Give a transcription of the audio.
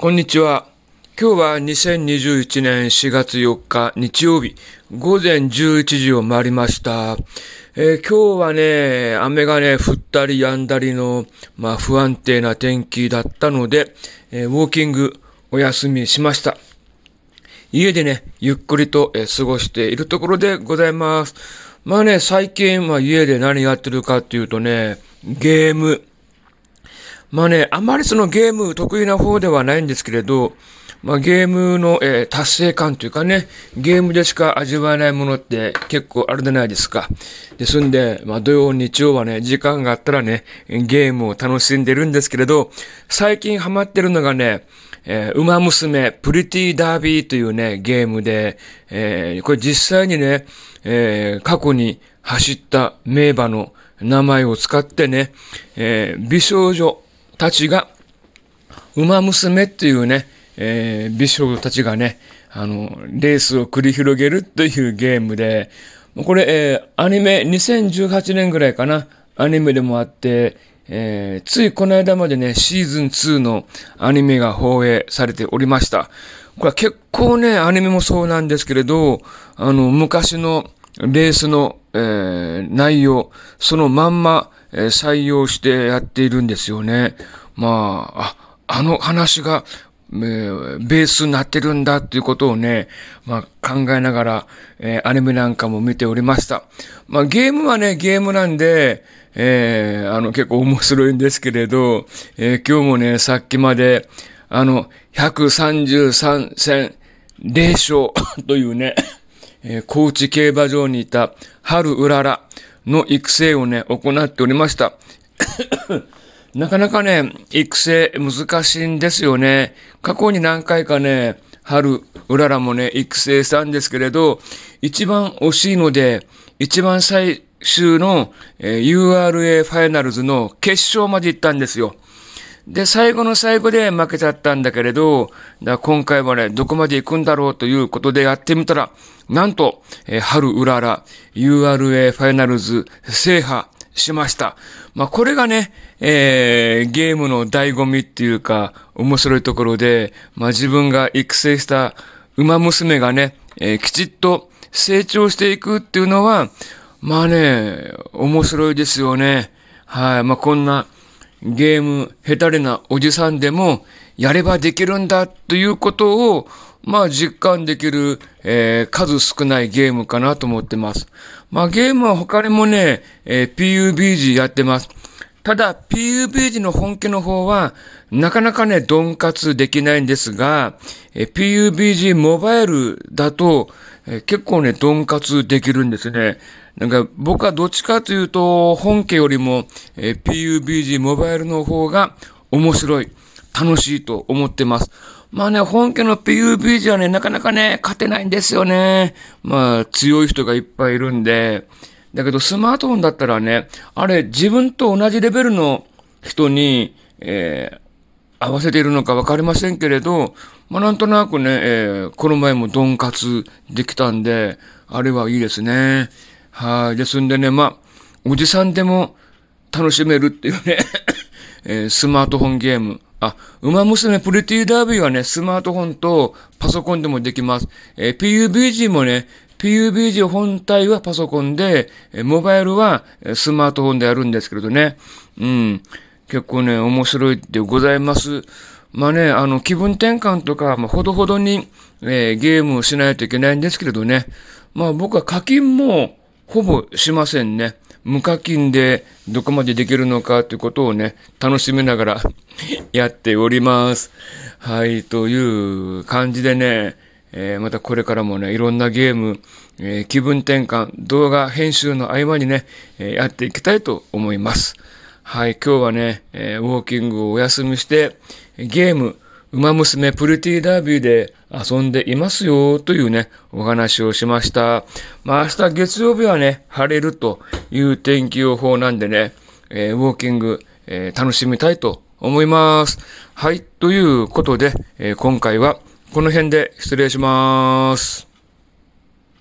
こんにちは。今日は2021年4月4日日曜日午前11時を回りました。えー、今日はね、雨がね、降ったり止んだりの、まあ不安定な天気だったので、えー、ウォーキングお休みしました。家でね、ゆっくりと、えー、過ごしているところでございます。まあね、最近、まあ家で何やってるかっていうとね、ゲーム、まあね、あまりそのゲーム得意な方ではないんですけれど、まあゲームの、えー、達成感というかね、ゲームでしか味わえないものって結構あるじゃないですか。ですんで、まあ土曜、日曜はね、時間があったらね、ゲームを楽しんでるんですけれど、最近ハマってるのがね、えー、馬娘、プリティダービーというね、ゲームで、えー、これ実際にね、えー、過去に走った名馬の名前を使ってね、えー、美少女、たちが、馬娘っていうね、えー、美少女たちがね、あの、レースを繰り広げるというゲームで、これ、えー、アニメ、2018年ぐらいかな、アニメでもあって、えー、ついこの間までね、シーズン2のアニメが放映されておりました。これは結構ね、アニメもそうなんですけれど、あの、昔のレースの、えー、内容、そのまんま、え、採用してやっているんですよね。まあ、あ、あの話が、えー、ベースになってるんだっていうことをね、まあ考えながら、えー、アニメなんかも見ておりました。まあゲームはね、ゲームなんで、えー、あの結構面白いんですけれど、え、今日もね、さっきまで、あの、133戦0勝というね、えー、高知競馬場にいた春うららの育成をね、行っておりました。なかなかね、育成難しいんですよね。過去に何回かね、春、うららもね、育成したんですけれど、一番惜しいので、一番最終の、えー、URA ファイナルズの決勝まで行ったんですよ。で、最後の最後で負けちゃったんだけれど、だ今回はね、どこまで行くんだろうということでやってみたら、なんと、えー、春うらら URA ファイナルズ制覇しました。まあ、これがね、えー、ゲームの醍醐味っていうか、面白いところで、まあ、自分が育成した馬娘がね、えー、きちっと成長していくっていうのは、まあね、面白いですよね。はい。まあ、こんな、ゲーム下手れなおじさんでもやればできるんだということを、まあ実感できる、えー、数少ないゲームかなと思ってます。まあゲームは他にもね、えー、PUBG やってます。ただ PUBG の本家の方はなかなかね、鈍活できないんですが、えー、PUBG モバイルだと、えー、結構ね、鈍活できるんですね。なんか僕はどっちかというと、本家よりも、えー、PUBG モバイルの方が面白い、楽しいと思ってます。まあね、本家の PUBG はね、なかなかね、勝てないんですよね。まあ、強い人がいっぱいいるんで。だけど、スマートフォンだったらね、あれ、自分と同じレベルの人に、えー、合わせているのかわかりませんけれど、まあ、なんとなくね、えー、この前もドンカツできたんで、あれはいいですね。はい。ですんでね、まあ、おじさんでも楽しめるっていうね えー、スマートフォンゲーム。あ、馬娘プリティダービーはね、スマートフォンとパソコンでもできます。えー、PUBG もね、PUBG 本体はパソコンで、えー、モバイルはスマートフォンでやるんですけれどね。うん。結構ね、面白いでございます。まあね、あの、気分転換とか、まあ、ほどほどに、えー、ゲームをしないといけないんですけれどね。まあ僕は課金も、ほぼしませんね。無課金でどこまでできるのかということをね、楽しみながら やっております。はい、という感じでね、えー、またこれからもね、いろんなゲーム、えー、気分転換、動画編集の合間にね、えー、やっていきたいと思います。はい、今日はね、えウォーキングをお休みして、ゲーム、馬娘プリティダービーで遊んでいますよというね、お話をしました。まあ明日月曜日はね、晴れるという天気予報なんでね、えー、ウォーキング、えー、楽しみたいと思います。はい、ということで、えー、今回はこの辺で失礼します。